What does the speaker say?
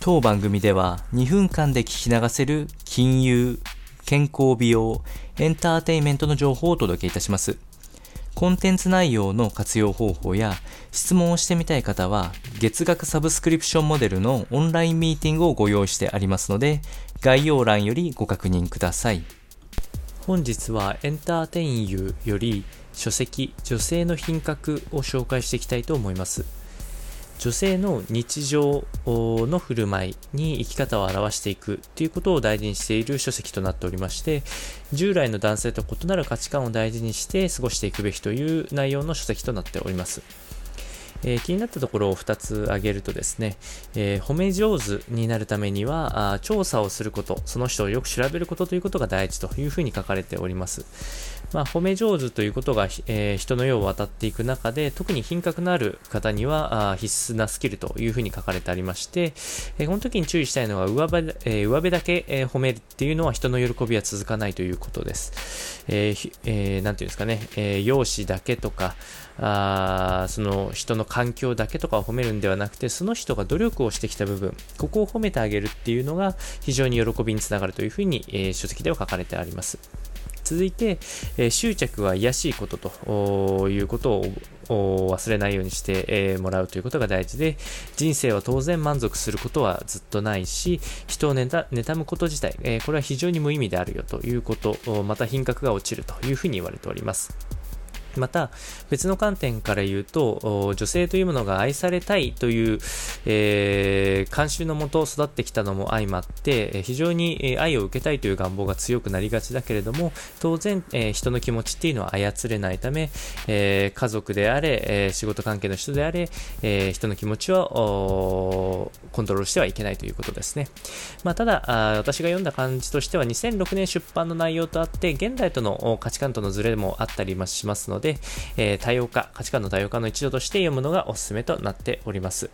当番組では2分間で聞き流せる金融、健康美容、エンターテインメントの情報をお届けいたします。コンテンツ内容の活用方法や質問をしてみたい方は月額サブスクリプションモデルのオンラインミーティングをご用意してありますので概要欄よりご確認ください。本日はエンターテインユーより書籍女性の品格を紹介していきたいと思います。女性の日常の振る舞いに生き方を表していくということを大事にしている書籍となっておりまして、従来の男性と異なる価値観を大事にして過ごしていくべきという内容の書籍となっております。えー、気になったところを2つ挙げるとですね、えー、褒め上手になるためにはあ調査をすること、その人をよく調べることということが大事というふうに書かれております。まあ、褒め上手ということが、えー、人の世を渡っていく中で、特に品格のある方にはあ必須なスキルというふうに書かれてありまして、え、この時に注意したいのは上辺、え、上辺だけ、え、褒めるっていうのは人の喜びは続かないということです。えーえー、ていうんですかね、え、容姿だけとか、あその人の環境だけとかを褒めるんではなくて、その人が努力をしてきた部分、ここを褒めてあげるっていうのが非常に喜びにつながるというふうに、えー、書籍では書かれてあります。続いて、えー、執着は癒しいことということを忘れないようにして、えー、もらうということが大事で、人生は当然満足することはずっとないし、人を妬むこと自体、えー、これは非常に無意味であるよということ、また品格が落ちるというふうに言われております。また、別の観点から言うと、女性というものが愛されたいという、えー、慣習のもと育ってきたのも相まって、非常に愛を受けたいという願望が強くなりがちだけれども、当然、えー、人の気持ちっていうのは操れないため、えー、家族であれ、え仕事関係の人であれ、え人の気持ちをコントロールしてはいけないということですね。まあ、ただあ、私が読んだ感じとしては、2006年出版の内容とあって、現代との価値観とのズレもあったりしますので、え、多様化、価値観の多様化の一助として読むのがおすすめとなっております。